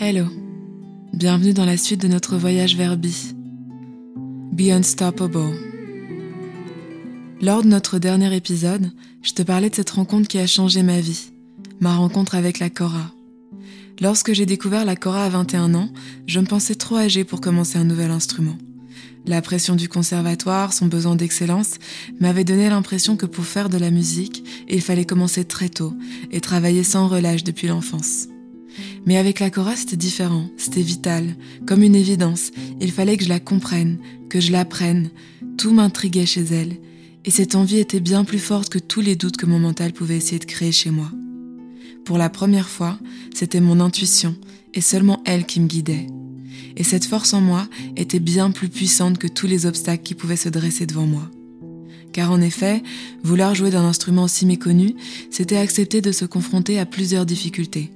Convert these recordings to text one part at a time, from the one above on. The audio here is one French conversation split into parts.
Hello, bienvenue dans la suite de notre voyage vers Be. Be Unstoppable. Lors de notre dernier épisode, je te parlais de cette rencontre qui a changé ma vie, ma rencontre avec la Cora. Lorsque j'ai découvert la Cora à 21 ans, je me pensais trop âgée pour commencer un nouvel instrument. La pression du conservatoire, son besoin d'excellence, m'avait donné l'impression que pour faire de la musique, il fallait commencer très tôt et travailler sans relâche depuis l'enfance. Mais avec la Cora, c'était différent, c'était vital, comme une évidence. Il fallait que je la comprenne, que je l'apprenne. Tout m'intriguait chez elle, et cette envie était bien plus forte que tous les doutes que mon mental pouvait essayer de créer chez moi. Pour la première fois, c'était mon intuition, et seulement elle qui me guidait. Et cette force en moi était bien plus puissante que tous les obstacles qui pouvaient se dresser devant moi. Car en effet, vouloir jouer d'un instrument si méconnu, c'était accepter de se confronter à plusieurs difficultés.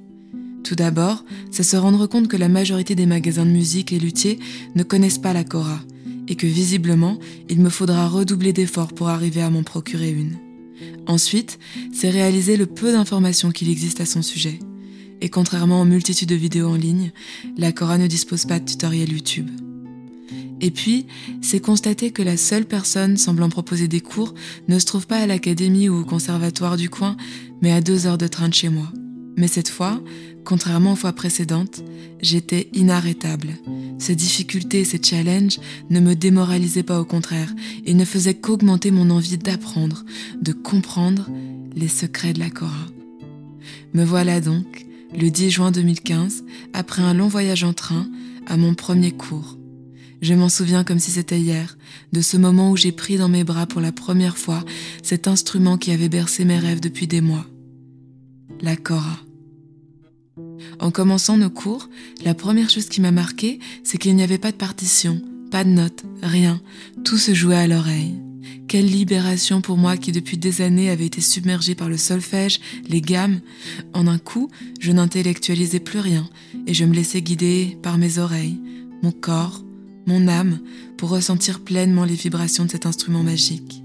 Tout d'abord, c'est se rendre compte que la majorité des magasins de musique et luthiers ne connaissent pas la Cora, et que visiblement, il me faudra redoubler d'efforts pour arriver à m'en procurer une. Ensuite, c'est réaliser le peu d'informations qu'il existe à son sujet. Et contrairement aux multitudes de vidéos en ligne, la Cora ne dispose pas de tutoriel YouTube. Et puis, c'est constater que la seule personne semblant proposer des cours ne se trouve pas à l'académie ou au conservatoire du coin, mais à deux heures de train de chez moi. Mais cette fois, contrairement aux fois précédentes, j'étais inarrêtable. Ces difficultés et ces challenges ne me démoralisaient pas au contraire et ne faisaient qu'augmenter mon envie d'apprendre, de comprendre les secrets de la Cora. Me voilà donc, le 10 juin 2015, après un long voyage en train, à mon premier cours. Je m'en souviens comme si c'était hier, de ce moment où j'ai pris dans mes bras pour la première fois cet instrument qui avait bercé mes rêves depuis des mois. La Cora. En commençant nos cours, la première chose qui m'a marqué, c'est qu'il n'y avait pas de partition, pas de notes, rien. Tout se jouait à l'oreille. Quelle libération pour moi qui depuis des années avait été submergée par le solfège, les gammes. En un coup, je n'intellectualisais plus rien et je me laissais guider par mes oreilles, mon corps, mon âme pour ressentir pleinement les vibrations de cet instrument magique.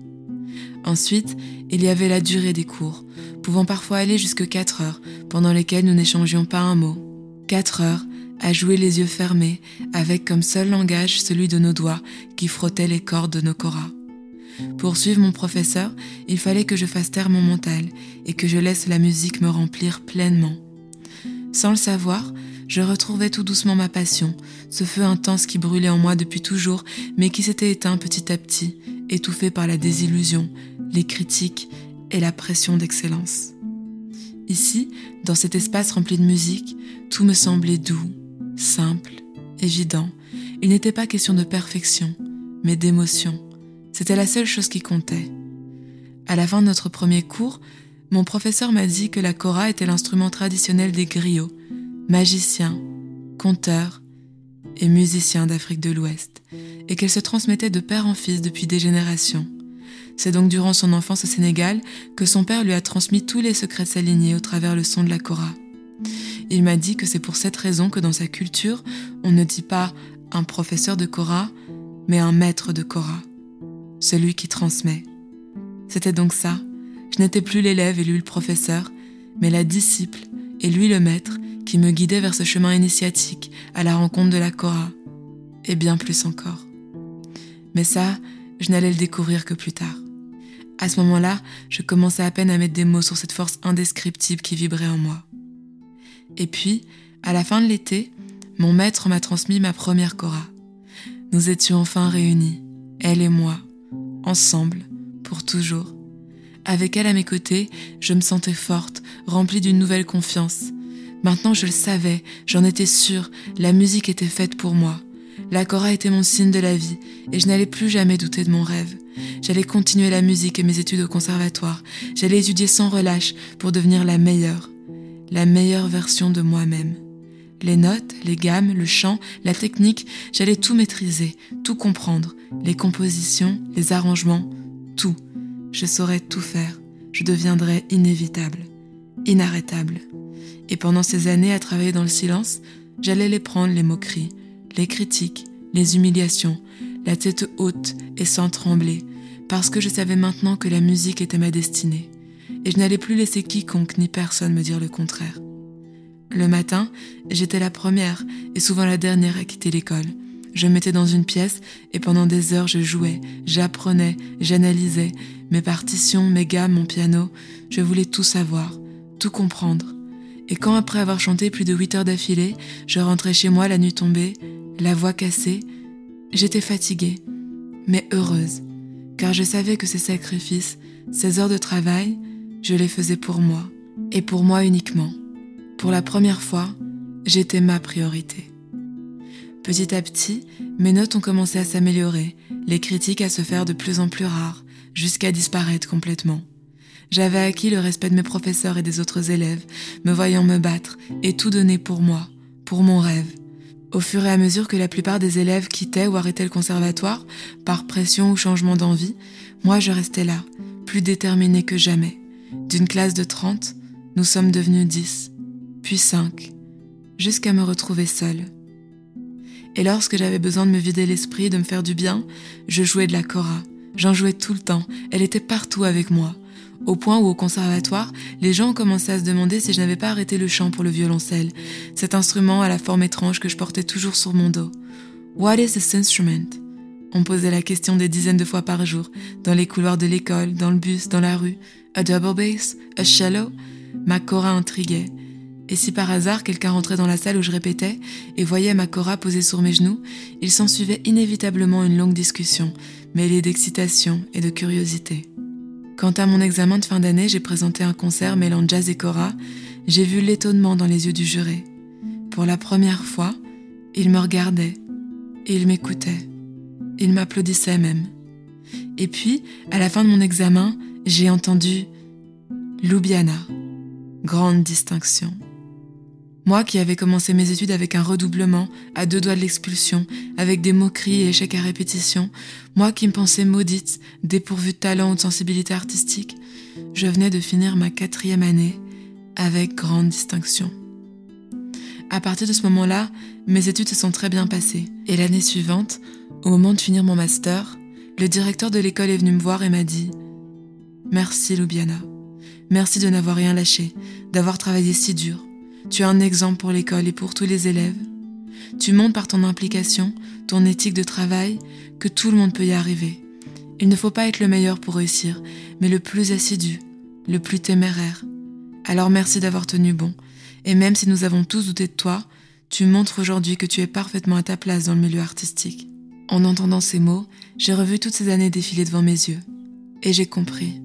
Ensuite, il y avait la durée des cours, pouvant parfois aller jusque 4 heures, pendant lesquelles nous n'échangions pas un mot. 4 heures à jouer les yeux fermés, avec comme seul langage celui de nos doigts qui frottaient les cordes de nos coras. Pour suivre mon professeur, il fallait que je fasse taire mon mental et que je laisse la musique me remplir pleinement. Sans le savoir, je retrouvais tout doucement ma passion, ce feu intense qui brûlait en moi depuis toujours, mais qui s'était éteint petit à petit, étouffé par la désillusion, les critiques et la pression d'excellence. Ici, dans cet espace rempli de musique, tout me semblait doux, simple, évident. Il n'était pas question de perfection, mais d'émotion. C'était la seule chose qui comptait. À la fin de notre premier cours, mon professeur m'a dit que la cora était l'instrument traditionnel des griots, magiciens, conteurs et musiciens d'Afrique de l'Ouest, et qu'elle se transmettait de père en fils depuis des générations. C'est donc durant son enfance au Sénégal que son père lui a transmis tous les secrets de sa lignée au travers le son de la cora. Il m'a dit que c'est pour cette raison que dans sa culture, on ne dit pas un professeur de cora, mais un maître de cora, celui qui transmet. C'était donc ça. Je n'étais plus l'élève et lui le professeur, mais la disciple et lui le maître qui me guidait vers ce chemin initiatique à la rencontre de la cora, et bien plus encore. Mais ça, je n'allais le découvrir que plus tard. À ce moment-là, je commençais à peine à mettre des mots sur cette force indescriptible qui vibrait en moi. Et puis, à la fin de l'été, mon maître m'a transmis ma première Cora. Nous étions enfin réunis, elle et moi, ensemble, pour toujours. Avec elle à mes côtés, je me sentais forte, remplie d'une nouvelle confiance. Maintenant je le savais, j'en étais sûre, la musique était faite pour moi. La Cora était mon signe de la vie, et je n'allais plus jamais douter de mon rêve. J'allais continuer la musique et mes études au conservatoire. J'allais étudier sans relâche pour devenir la meilleure, la meilleure version de moi-même. Les notes, les gammes, le chant, la technique, j'allais tout maîtriser, tout comprendre, les compositions, les arrangements, tout. Je saurais tout faire. Je deviendrais inévitable, inarrêtable. Et pendant ces années à travailler dans le silence, j'allais les prendre, les moqueries, les critiques, les humiliations, la tête haute et sans trembler, parce que je savais maintenant que la musique était ma destinée, et je n'allais plus laisser quiconque ni personne me dire le contraire. Le matin, j'étais la première et souvent la dernière à quitter l'école. Je me mettais dans une pièce et pendant des heures je jouais, j'apprenais, j'analysais mes partitions, mes gammes, mon piano. Je voulais tout savoir, tout comprendre. Et quand après avoir chanté plus de huit heures d'affilée, je rentrais chez moi la nuit tombée, la voix cassée, j'étais fatiguée, mais heureuse, car je savais que ces sacrifices, ces heures de travail, je les faisais pour moi, et pour moi uniquement. Pour la première fois, j'étais ma priorité. Petit à petit, mes notes ont commencé à s'améliorer, les critiques à se faire de plus en plus rares, jusqu'à disparaître complètement. J'avais acquis le respect de mes professeurs et des autres élèves, me voyant me battre et tout donner pour moi, pour mon rêve. Au fur et à mesure que la plupart des élèves quittaient ou arrêtaient le conservatoire, par pression ou changement d'envie, moi je restais là, plus déterminée que jamais. D'une classe de 30, nous sommes devenus 10 puis cinq, jusqu'à me retrouver seule. Et lorsque j'avais besoin de me vider l'esprit, de me faire du bien, je jouais de la cora. J'en jouais tout le temps, elle était partout avec moi. Au point où au conservatoire, les gens commencé à se demander si je n'avais pas arrêté le chant pour le violoncelle, cet instrument à la forme étrange que je portais toujours sur mon dos. What is this instrument? On posait la question des dizaines de fois par jour, dans les couloirs de l'école, dans le bus, dans la rue. A double bass? A shallow? Ma cora intriguait. Et si par hasard quelqu'un rentrait dans la salle où je répétais et voyait ma cora posée sur mes genoux, il s'ensuivait inévitablement une longue discussion, mêlée d'excitation et de curiosité. Quant à mon examen de fin d'année, j'ai présenté un concert mêlant jazz et cora. J'ai vu l'étonnement dans les yeux du juré. Pour la première fois, il me regardait il m'écoutait. Il m'applaudissait même. Et puis, à la fin de mon examen, j'ai entendu Lubiana. Grande distinction. Moi qui avais commencé mes études avec un redoublement, à deux doigts de l'expulsion, avec des moqueries et échecs à répétition, moi qui me pensais maudite, dépourvue de talent ou de sensibilité artistique, je venais de finir ma quatrième année avec grande distinction. À partir de ce moment-là, mes études se sont très bien passées. Et l'année suivante, au moment de finir mon master, le directeur de l'école est venu me voir et m'a dit Merci Lubiana. Merci de n'avoir rien lâché, d'avoir travaillé si dur, tu es un exemple pour l'école et pour tous les élèves. Tu montres par ton implication, ton éthique de travail, que tout le monde peut y arriver. Il ne faut pas être le meilleur pour réussir, mais le plus assidu, le plus téméraire. Alors merci d'avoir tenu bon, et même si nous avons tous douté de toi, tu montres aujourd'hui que tu es parfaitement à ta place dans le milieu artistique. En entendant ces mots, j'ai revu toutes ces années défiler devant mes yeux, et j'ai compris.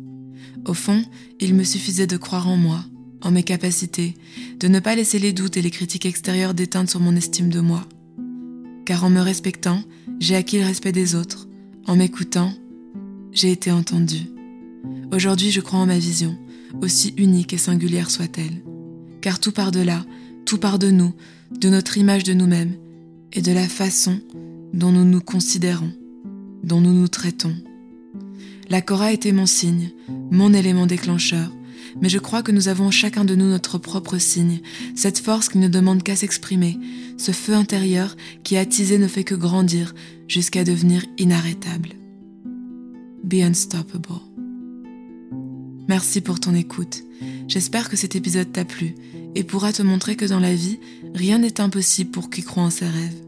Au fond, il me suffisait de croire en moi, en mes capacités, de ne pas laisser les doutes et les critiques extérieures déteindre sur mon estime de moi. Car en me respectant, j'ai acquis le respect des autres. En m'écoutant, j'ai été entendue. Aujourd'hui, je crois en ma vision, aussi unique et singulière soit-elle. Car tout part de là, tout part de nous, de notre image de nous-mêmes et de la façon dont nous nous considérons, dont nous nous traitons. La Cora était mon signe, mon élément déclencheur, mais je crois que nous avons chacun de nous notre propre signe, cette force qui ne demande qu'à s'exprimer, ce feu intérieur qui attisé ne fait que grandir jusqu'à devenir inarrêtable. Be unstoppable. Merci pour ton écoute. J'espère que cet épisode t'a plu et pourra te montrer que dans la vie, rien n'est impossible pour qui croit en ses rêves.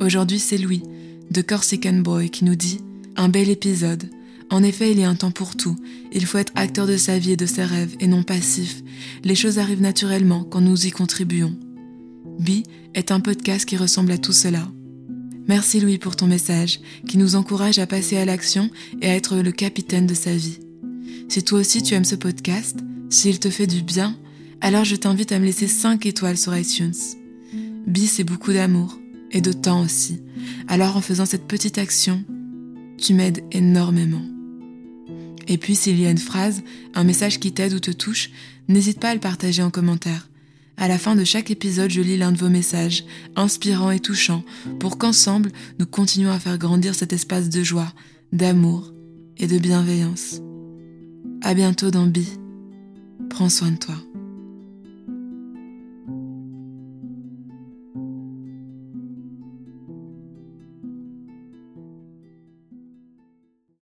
Aujourd'hui, c'est Louis, de Corsican Boy, qui nous dit Un bel épisode en effet, il y a un temps pour tout. Il faut être acteur de sa vie et de ses rêves et non passif. Les choses arrivent naturellement quand nous y contribuons. Bi est un podcast qui ressemble à tout cela. Merci Louis pour ton message, qui nous encourage à passer à l'action et à être le capitaine de sa vie. Si toi aussi tu aimes ce podcast, s'il te fait du bien, alors je t'invite à me laisser 5 étoiles sur iTunes. Bi, c'est beaucoup d'amour et de temps aussi. Alors en faisant cette petite action, tu m'aides énormément. Et puis s'il y a une phrase, un message qui t'aide ou te touche, n'hésite pas à le partager en commentaire. À la fin de chaque épisode, je lis l'un de vos messages, inspirants et touchants, pour qu'ensemble, nous continuions à faire grandir cet espace de joie, d'amour et de bienveillance. À bientôt dans Bi. Prends soin de toi.